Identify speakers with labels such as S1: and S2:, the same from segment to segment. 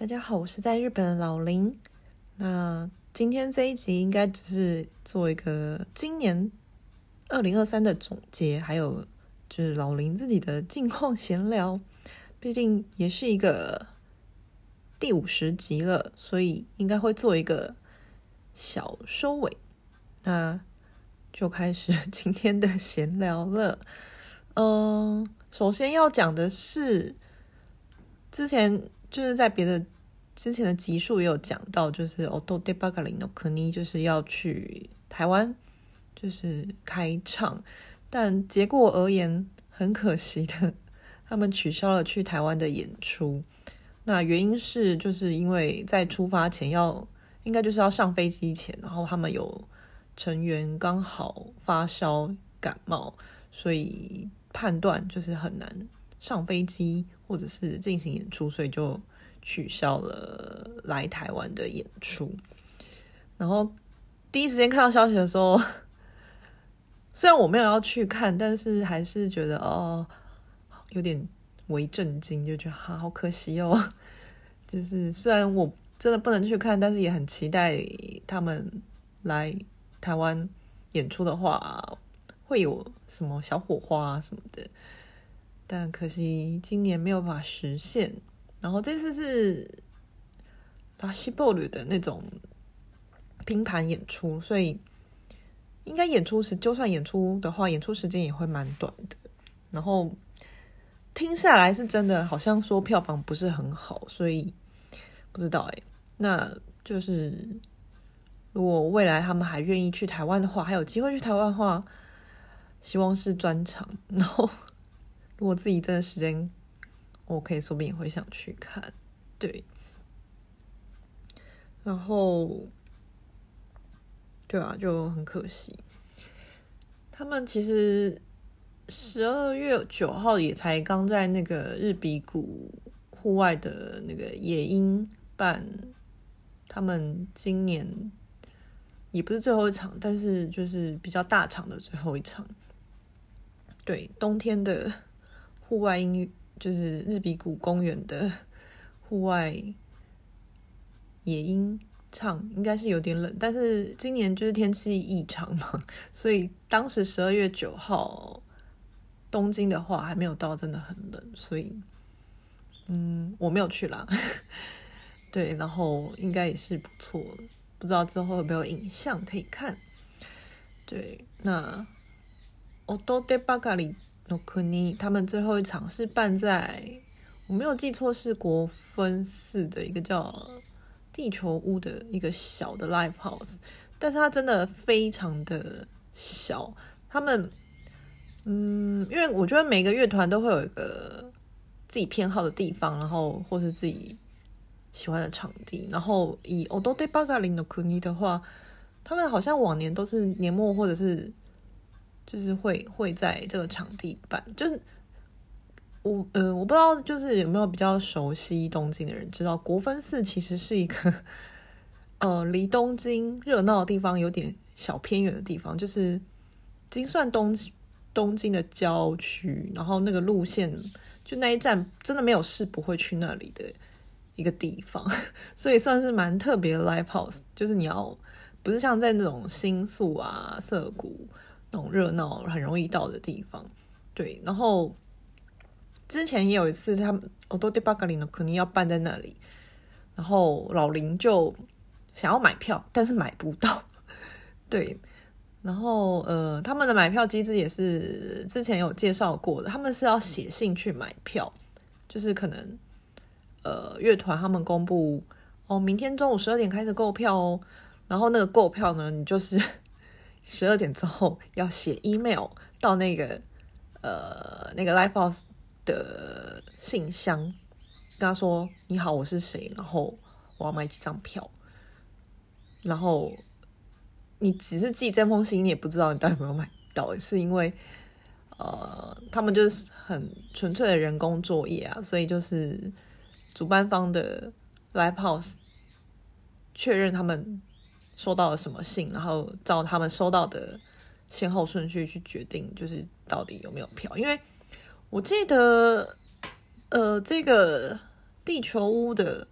S1: 大家好，我是在日本的老林。那今天这一集应该只是做一个今年二零二三的总结，还有就是老林自己的近况闲聊。毕竟也是一个第五十集了，所以应该会做一个小收尾。那就开始今天的闲聊了。嗯，首先要讲的是之前。就是在别的之前的集数也有讲到，就是オトデバカリの国就是要去台湾，就是开唱，但结果而言，很可惜的，他们取消了去台湾的演出。那原因是就是因为在出发前要，应该就是要上飞机前，然后他们有成员刚好发烧感冒，所以判断就是很难上飞机。或者是进行演出，所以就 取消了来台湾的演出。然后第一时间看到消息的时候，虽然我没有要去看，但是还是觉得哦，有点微震惊，就觉得好可惜哦。就是虽然我真的不能去看，但是也很期待他们来台湾演出的话，会有什么小火花什么的。但可惜今年没有办法实现。然后这次是拉西波鲁的那种拼盘演出，所以应该演出时就算演出的话，演出时间也会蛮短的。然后听下来是真的，好像说票房不是很好，所以不知道哎。那就是如果未来他们还愿意去台湾的话，还有机会去台湾的话，希望是专场。然后。如果自己真的时间，我可以说不定也会想去看，对。然后，对啊，就很可惜。他们其实十二月九号也才刚在那个日比谷户外的那个野樱办，他们今年也不是最后一场，但是就是比较大场的最后一场。对，冬天的。户外音乐就是日比谷公园的户外野樱唱，应该是有点冷，但是今年就是天气异常嘛，所以当时十二月九号东京的话还没有到，真的很冷，所以嗯，我没有去啦。对，然后应该也是不错，不知道之后有没有影像可以看。对，那オトデバカ リ他们最后一场是办在，我没有记错是国分寺的一个叫地球屋的一个小的 live house，但是它真的非常的小。他们，嗯，因为我觉得每个乐团都会有一个自己偏好的地方，然后或是自己喜欢的场地。然后以オトデバカリの国的话，他们好像往年都是年末或者是。 就是会会在这个场地办，就是我呃我不知道，就是有没有比较熟悉东京的人知道，国分寺其实是一个呃离东京热闹的地方有点小偏远的地方，就是已经算东东京的郊区，然后那个路线就那一站真的没有事不会去那里的一个地方，所以算是蛮特别的 live house，就是你要不是像在那种新宿啊涩谷。那种热闹很容易到的地方，对。然后之前也有一次，他们オトデバカリの国要办在那里，然后老林就想要买票，但是买不到。对，然后呃，他们的买票机制也是之前有介绍过的，他们是要写信去买票，就是可能呃乐团他们公布哦，明天中午十二点开始购票哦，然后那个购票呢，你就是。 十二点之后要写 email 到那个呃那个 live house 的信箱，跟他说你好，我是谁，然后我要买几张票，然后你只是寄这封信，你也不知道你到底有没有买到，是因为呃他们就是很纯粹的人工作业啊，所以就是主办方的 live house 确认他们。收到了什么信，然后照他们收到的先后顺序去决定，就是到底有没有票。因为我记得，呃，这个地球屋的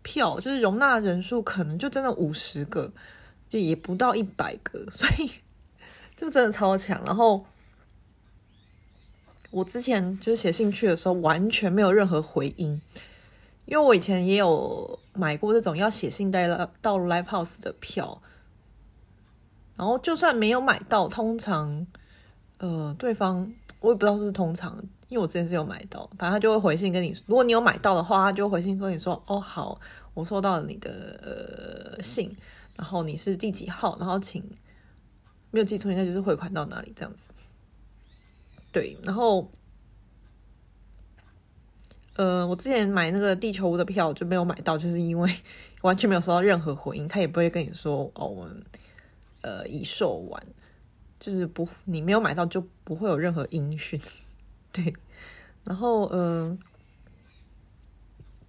S1: 票，就是容纳人数可能就真的五十个，就也不到一百个，所以就真的超强。然后我之前就是写信去的时候，完全没有任何回音，因为我以前也有买过这种要写信带到 Live House 的票，然后就算没有买到，通常呃对方我也不知道是通常。因为我之前是有买到，反正他就会回信跟你，如果你有买到的话，他就回信跟你说：“哦，好，我收到了你的呃信，然后你是第几号，然后请没有记错，应该就是汇款到哪里这样子。”对，然后呃，我之前买那个地球屋的票就没有买到，就是因为完全没有收到任何回应，他也不会跟你说：“哦，我们呃已售完。”就是不，你没有买到就不会有任何音讯。对，然后嗯、呃，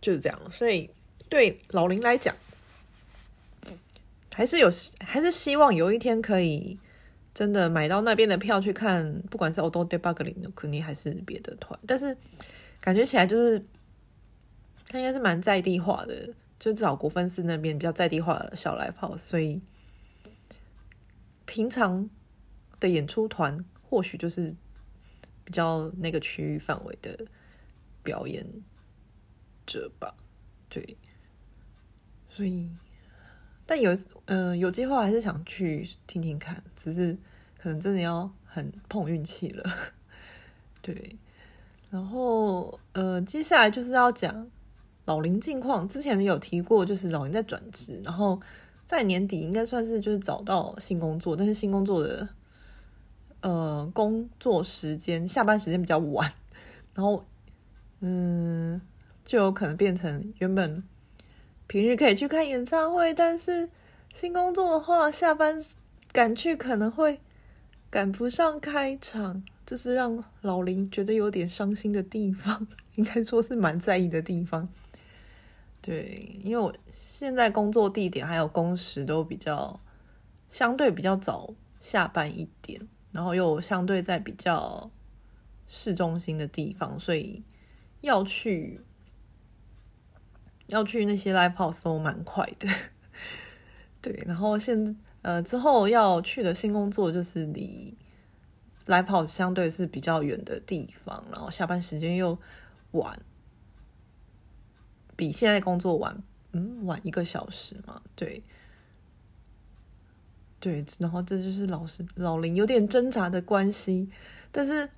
S1: 就是这样。所以对老林来讲，还是有，还是希望有一天可以真的买到那边的票去看，不管是欧多德巴格林的肯定还是别的团。但是感觉起来就是，他应该是蛮在地化的，就至少国分寺那边比较在地化的小来炮所以平常的演出团或许就是。比较那个区域范围的表演者吧，对，所以但有嗯、有机会还是想去听听看，只是可能真的要很碰运气了，对。然后呃接下来就是要讲老林近况，之前有提过，就是老林在转职，然后在年底应该算是就是找到新工作，但是新工作的。呃，工作时间下班时间比较晚，然后嗯，就有可能变成原本平日可以去看演唱会，但是新工作的话，下班赶去可能会赶不上开场，这是让老林觉得有点伤心的地方，应该说是蛮在意的地方。对，因为我现在工作地点还有工时都比较相对比较早下班一点。然后又相对在比较市中心的地方，所以要去要去那些 live house 都蛮快的。对，然后现呃之后要去的新工作就是离来跑相对是比较远的地方，然后下班时间又晚，比现在工作晚，嗯，晚一个小时嘛，对。对，然后这就是老师老林有点挣扎的关系，但是，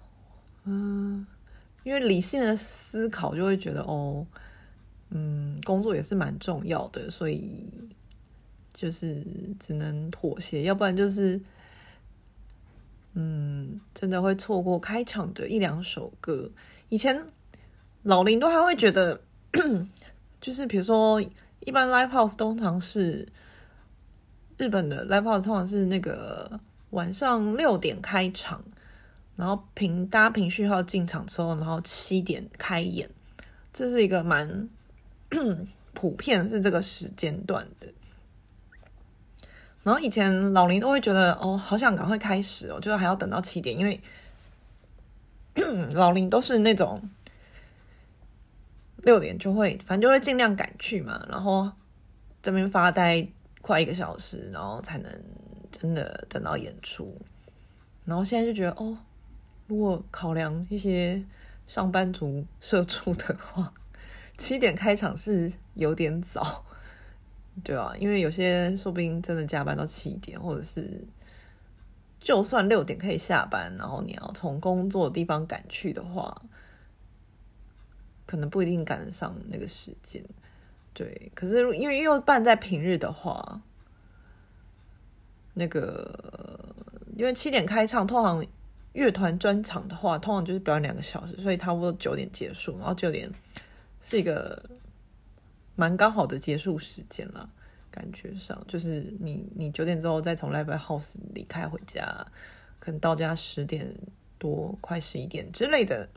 S1: 嗯、因为理性的思考就会觉得，哦，嗯，工作也是蛮重要的，所以就是只能妥协，要不然就是，嗯，真的会错过开场的一两首歌。以前老林都还会觉得，就是比如说，一般 live house 通常是。日本的 live house 通常是那个晚上六点开场，然后凭大家凭序号进场之后，然后七点开演，这是一个蛮 普遍是这个时间段的。然后以前老林都会觉得哦，好想赶快开始哦，就是还要等到七点，因为 老林都是那种六点就会，反正就会尽量赶去嘛，然后这边发呆。快一个小时，然后才能真的等到演出。然后现在就觉得，哦，如果考量一些上班族社畜的话，七点开场是有点早，对啊，因为有些说不定真的加班到七点，或者是就算六点可以下班，然后你要从工作地方赶去的话，可能不一定赶得上那个时间。对，可是因为又办在平日的话，那个因为七点开唱，通常乐团专场的话，通常就是表演两个小时，所以差不多九点结束，然后九点是一个蛮刚好的结束时间了，感觉上就是你你九点之后再从 live house 离开回家，可能到家十点多快十一点之类的，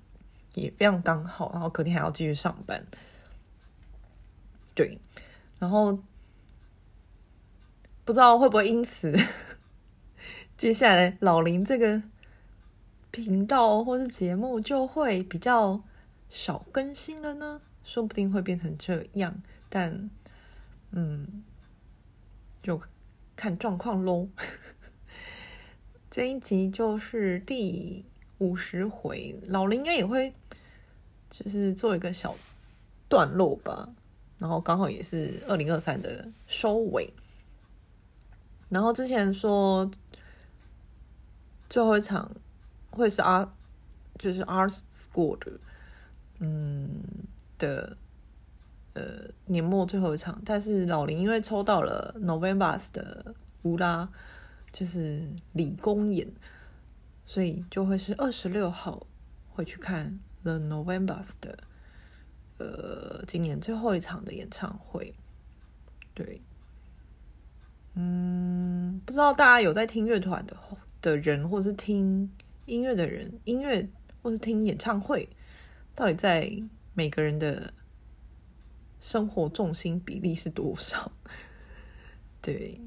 S1: 也非常刚好，然后隔天还要继续上班。对，然后不知道会不会因此，接下来老林这个频道或是节目就会比较少更新了呢？说不定会变成这样，但嗯，就看状况喽。这一集就是第五十回，老林应该也会就是做一个小段落吧，然后刚好也是二零二三的收尾。然后之前说最后一场会是 R，就是 R School 的，嗯的呃年末最后一场，但是老林因为抽到了 November 的乌拉，就是理工演，所以就会是二十六号会去看 The November 的呃今年最后一场的演唱会，对。嗯，不知道大家有在听乐团的的人，或是听音乐的人，音乐或是听演唱会，到底在每个人的生活重心比例是多少？对，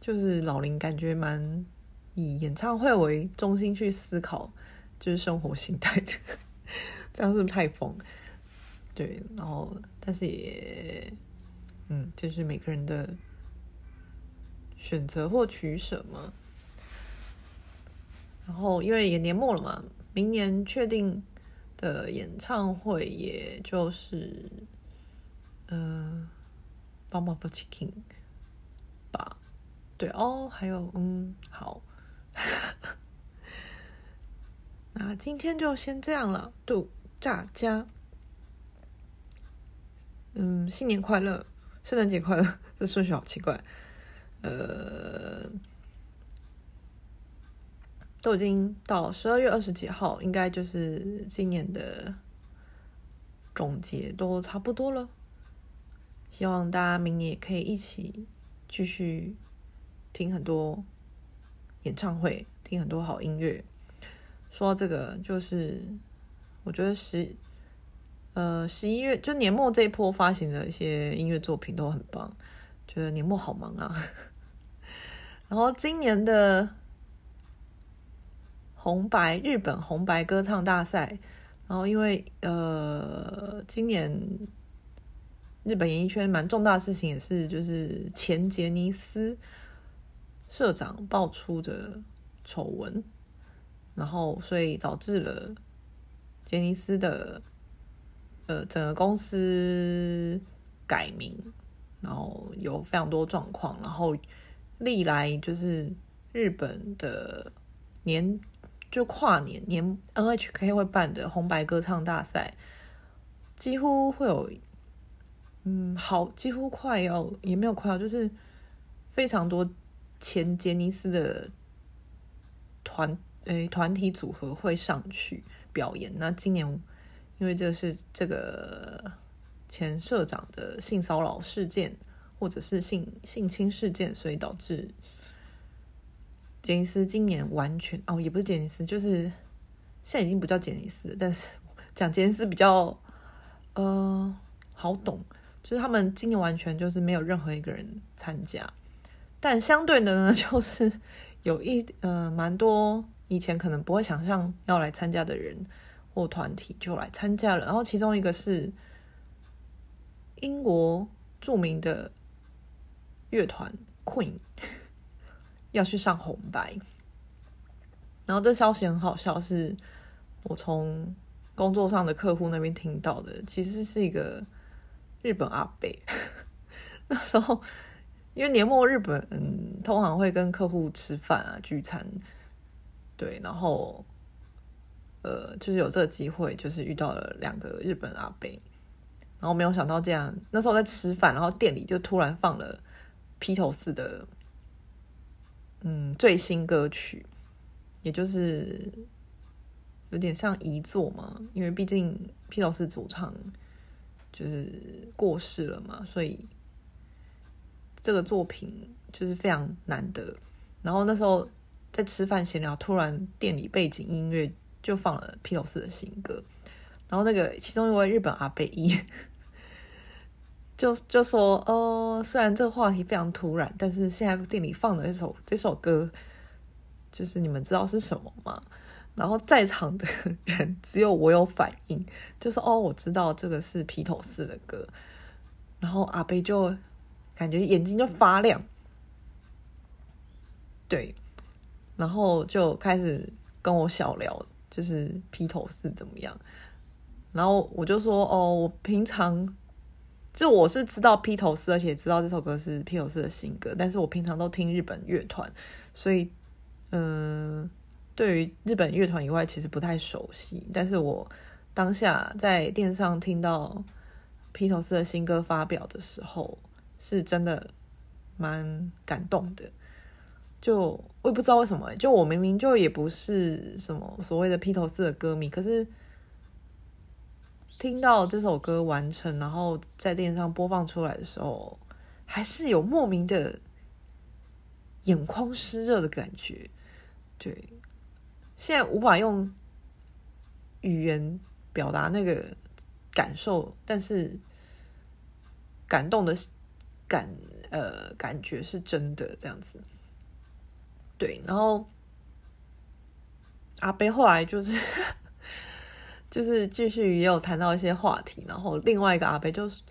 S1: 就是老林感觉蛮以演唱会为中心去思考，就是生活心态的，这样是不是太疯？对，然后但是也，嗯，就是每个人的。选择或取舍嘛？然后因为也年末了嘛，明年确定的演唱会也就是，嗯、呃，Bumblebee Chicken 吧，对哦，还有嗯，好，那今天就先这样了，祝大家，嗯，新年快乐，圣诞节快乐，这顺序好奇怪。呃，都已经到十二月二十几号，应该就是今年的总结都差不多了。希望大家明年也可以一起继续听很多演唱会，听很多好音乐。说到这个，就是我觉得十呃十一月就年末这一波发行的一些音乐作品都很棒，觉得年末好忙啊。然后今年的红白日本红白歌唱大赛，然后因为呃，今年日本演艺圈蛮重大的事情，也是就是前杰尼斯社长爆出的丑闻，然后所以导致了杰尼斯的呃整个公司改名，然后有非常多状况，然后。历来就是日本的年就跨年年 NHK 会办的红白歌唱大赛，几乎会有嗯好几乎快要也没有快要，就是非常多前杰尼斯的团诶团体组合会上去表演。那今年因为这是这个前社长的性骚扰事件。或者是性性侵事件，所以导致杰尼斯今年完全哦，也不是杰尼斯，就是现在已经不叫杰尼斯，但是 讲杰尼斯比较呃好懂，就是他们今年完全就是没有任何一个人参加，但相对的呢，就是有一呃蛮多以前可能不会想象要来参加的人或团体就来参加了，然后其中一个是英国著名的。乐团 Queen 要去上红白，然后这消息很好笑，是我从工作上的客户那边听到的。其实是一个日本阿伯，那时候因为年末日本嗯通常会跟客户吃饭啊聚餐，对，然后呃就是有这个机会，就是遇到了两个日本阿伯，然后没有想到这样，那时候在吃饭，然后店里就突然放了。披头士的，嗯，最新歌曲，也就是有点像遗作嘛，因为毕竟披头士主唱就是过世了嘛，所以这个作品就是非常难得。然后那时候在吃饭闲聊，突然店里背景音乐就放了披头士的新歌，然后那个其中一位日本阿贝一。就就说，呃，虽然这个话题非常突然，但是现在店里放的这首这首歌，就是你们知道是什么吗？然后在场的人只有我有反应，就说哦，我知道这个是披头士的歌。然后阿贝就感觉眼睛就发亮，对，然后就开始跟我小聊，就是披头士怎么样，然后我就说哦，我平常就我是知道披头士，而且知道这首歌是披头士的新歌，但是我平常都听日本乐团，所以嗯。对于日本乐团以外，其实不太熟悉。但是我当下在电视上听到披头士的新歌发表的时候，是真的蛮感动的。就我也不知道为什么，就我明明就也不是什么所谓的披头士的歌迷，可是听到这首歌完成，然后在电视上播放出来的时候，还是有莫名的眼眶湿热的感觉。对。现在无法用语言表达那个感受，但是感动的感呃感觉是真的这样子。对，然后阿伯后来就是就是继续也有谈到一些话题，然后另外一个阿伯就是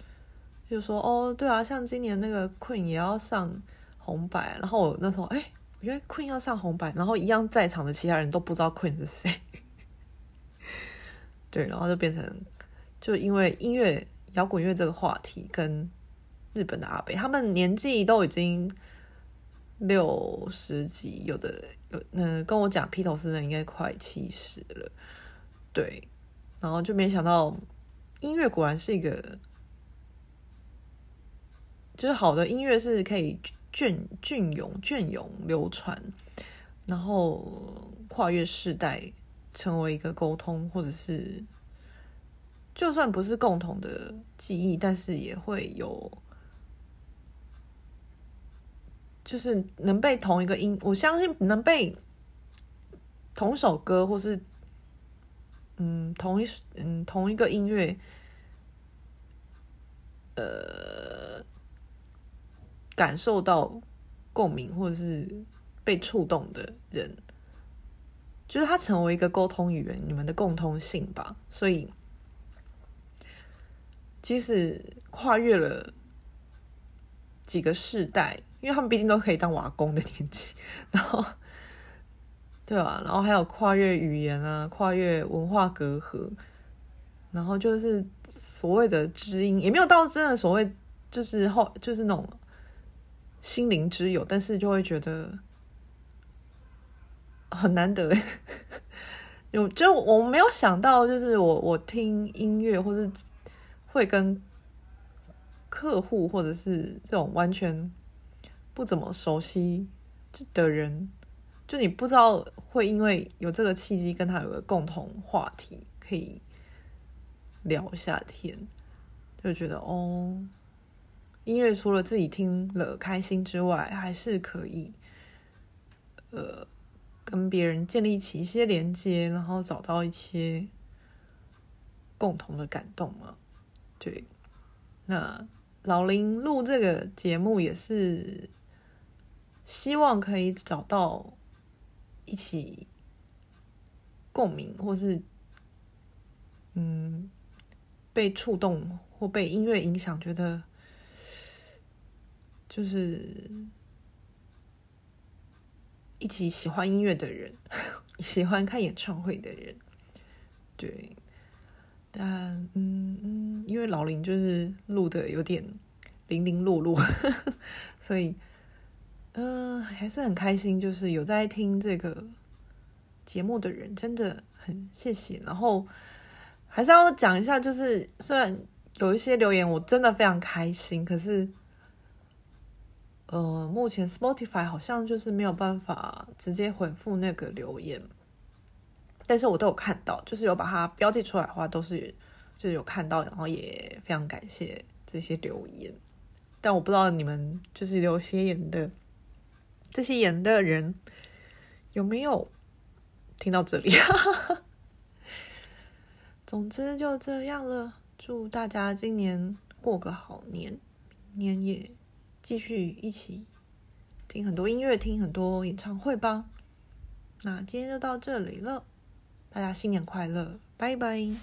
S1: 就说哦，对啊，像今年那个 Queen 也要上红白，然后我那时候哎。诶因为 Queen 要上红白，然后一样在场的其他人都不知道 Queen 是谁，对，然后就变成就因为音乐摇滚乐这个话题，跟日本的阿伯，他们年纪都已经六十几，有的有嗯，跟我讲披头士的应该快七十了，对，然后就没想到音乐果然是一个，就是好的音乐是可以。隽隽永隽永流传，然后跨越世代，成为一个沟通，或者是就算不是共同的记忆，但是也会有，就是能被同一个音，我相信能被同首歌，或是嗯同一嗯同一个音乐，呃。感受到共鸣或者是被触动的人，就是他成为一个沟通语言，你们的共通性吧。所以，即使跨越了几个世代，因为他们毕竟都可以当瓦工的年纪，然后，对啊，然后还有跨越语言啊，跨越文化隔阂，然后就是所谓的知音，也没有到真的所谓，就是后就是那种。心灵之友，但是就会觉得很难得。有就我没有想到，就是我我听音乐，或是会跟客户，或者是这种完全不怎么熟悉的人，就你不知道会因为有这个契机跟他有个共同话题，可以聊一下天，就觉得哦。音乐除了自己听了开心之外，还是可以，呃，跟别人建立起一些连接，然后找到一些共同的感动嘛。对，那老林录这个节目也是希望可以找到一起共鸣，或是嗯被触动或被音乐影响，觉得。就是一起喜欢音乐的人，喜欢看演唱会的人，对。但嗯嗯，因为老林就是录的有点零零落落，所以嗯、还是很开心。就是有在听这个节目的人，真的很谢谢。然后还是要讲一下，就是虽然有一些留言我真的非常开心，可是。呃，目前 Spotify 好像就是没有办法直接回复那个留言，但是我都有看到，就是有把它标记出来的话，都是就是有看到，然后也非常感谢这些留言。但我不知道你们就是留些言的这些演的人有没有听到这里？总之就这样了，祝大家今年过个好年，年也。继续一起听很多音乐，听很多演唱会吧。那今天就到这里了，大家新年快乐，拜拜。